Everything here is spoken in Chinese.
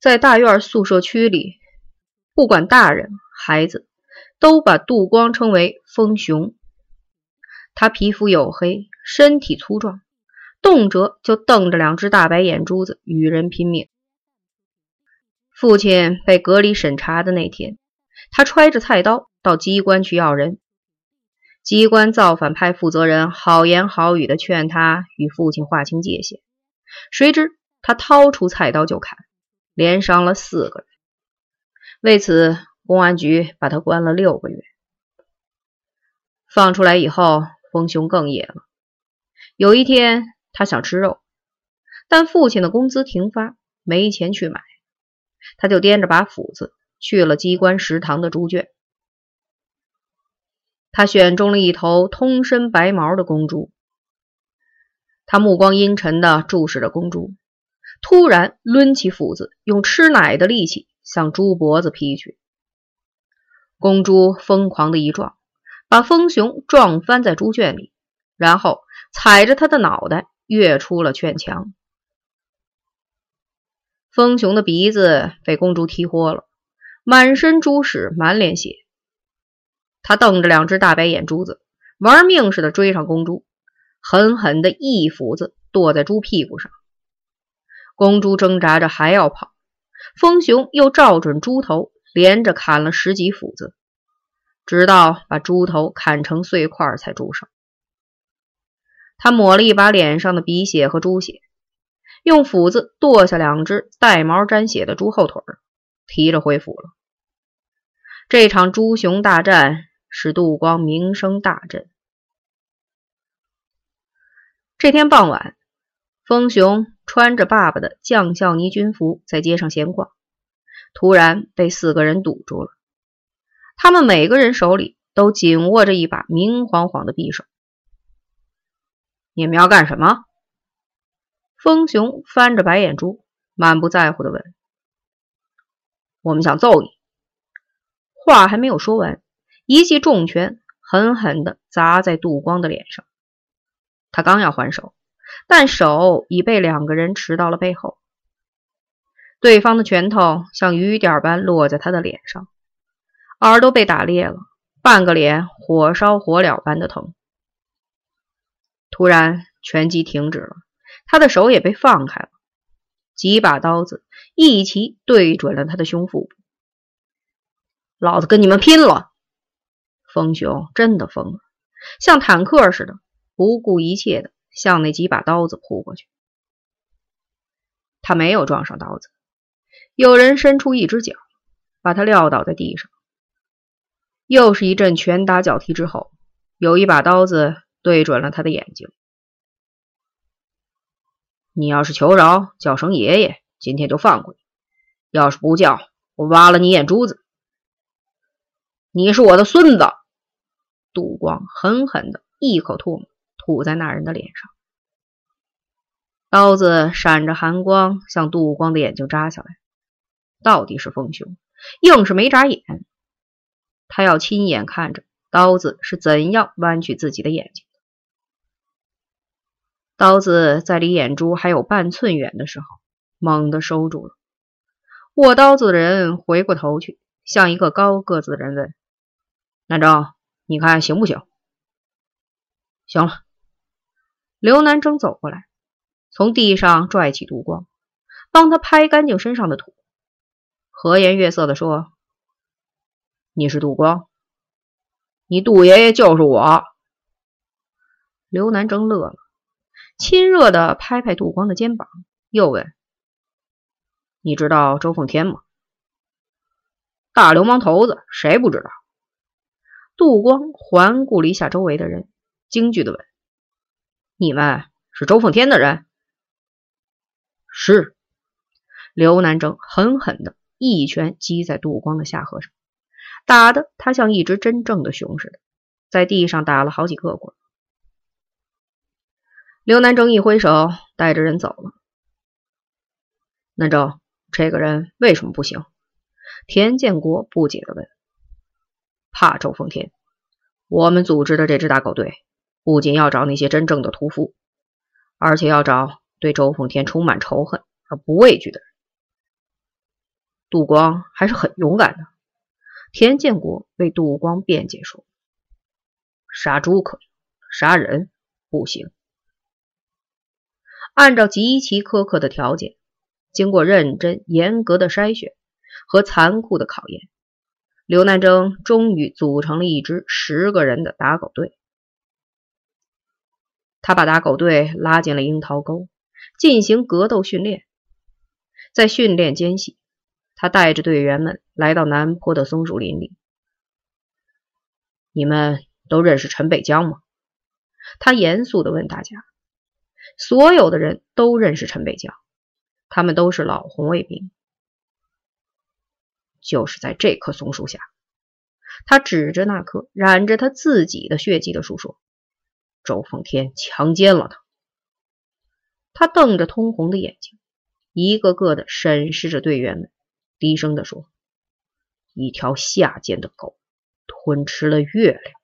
在大院宿舍区里，不管大人孩子，都把杜光称为风熊。他皮肤黝黑，身体粗壮，动辄就瞪着两只大白眼珠子与人拼命。父亲被隔离审查的那天，他揣着菜刀到机关去要人。机关造反派负责人好言好语的劝他与父亲划清界限，谁知他掏出菜刀就砍，连伤了四个人。为此，公安局把他关了六个月。放出来以后，风雄更野了。有一天，他想吃肉，但父亲的工资停发，没钱去买，他就掂着把斧子去了机关食堂的猪圈。他选中了一头通身白毛的公猪，他目光阴沉地注视着公猪，突然抡起斧子，用吃奶的力气向猪脖子劈去。公猪疯狂的一撞，把风熊撞翻在猪圈里，然后踩着他的脑袋跃出了圈墙。风熊的鼻子被公猪踢豁了，满身猪屎，满脸血。他瞪着两只大白眼珠子，玩命似的追上公猪，狠狠的一斧子剁在猪屁股上。公猪挣扎着还要跑，风熊又照准猪头，连着砍了十几斧子，直到把猪头砍成碎块才住手。他抹了一把脸上的鼻血和猪血，用斧子剁下两只带毛沾血的猪后腿，提着回府了。这场猪熊大战。使杜光名声大振。这天傍晚，风雄穿着爸爸的将校呢军服在街上闲逛，突然被四个人堵住了。他们每个人手里都紧握着一把明晃晃的匕首。你们要干什么？风雄翻着白眼珠，满不在乎的问：“我们想揍你。”话还没有说完。一记重拳狠狠地砸在杜光的脸上，他刚要还手，但手已被两个人持到了背后。对方的拳头像雨点般落在他的脸上，耳朵被打裂了，半个脸火烧火燎般的疼。突然，拳击停止了，他的手也被放开了，几把刀子一齐对准了他的胸腹部。老子跟你们拼了！风雄真的疯了，像坦克似的，不顾一切的向那几把刀子扑过去。他没有撞上刀子，有人伸出一只脚，把他撂倒在地上。又是一阵拳打脚踢之后，有一把刀子对准了他的眼睛。你要是求饶，叫声爷爷，今天就放过你；要是不叫，我挖了你眼珠子。你是我的孙子。杜光狠狠的一口唾沫吐在那人的脸上，刀子闪着寒光向杜光的眼睛扎下来。到底是丰雄，硬是没眨眼。他要亲眼看着刀子是怎样弯曲自己的眼睛。刀子在离眼珠还有半寸远的时候，猛地收住了。握刀子的人回过头去，向一个高个子的人问：“南征。”你看行不行？行了。刘南征走过来，从地上拽起杜光，帮他拍干净身上的土，和颜悦色的说：“你是杜光，你杜爷爷就是我。”刘南征乐了，亲热的拍拍杜光的肩膀，又问：“你知道周凤天吗？大流氓头子，谁不知道？”杜光环顾了一下周围的人，惊惧的问：“你们是周凤天的人？”“是。”刘南征狠狠的一拳击在杜光的下颌上，打得他像一只真正的熊似的，在地上打了好几个滚。刘南征一挥手，带着人走了。南征，这个人为什么不行？田建国不解的问。怕周凤天，我们组织的这支大狗队不仅要找那些真正的屠夫，而且要找对周凤天充满仇恨而不畏惧的人。杜光还是很勇敢的。田建国为杜光辩解说：“杀猪可以，杀人不行。”按照极其苛刻的条件，经过认真严格的筛选和残酷的考验，刘南征终于组成了一支十个人的打狗队。他把打狗队拉进了樱桃沟，进行格斗训练。在训练间隙，他带着队员们来到南坡的松树林里。你们都认识陈北江吗？他严肃地问大家。所有的人都认识陈北江，他们都是老红卫兵。就是在这棵松树下，他指着那棵染着他自己的血迹的树说：“周凤天强奸了他。”他瞪着通红的眼睛。一个个的审视着队员们，低声的说：“一条下贱的狗吞吃了月亮。”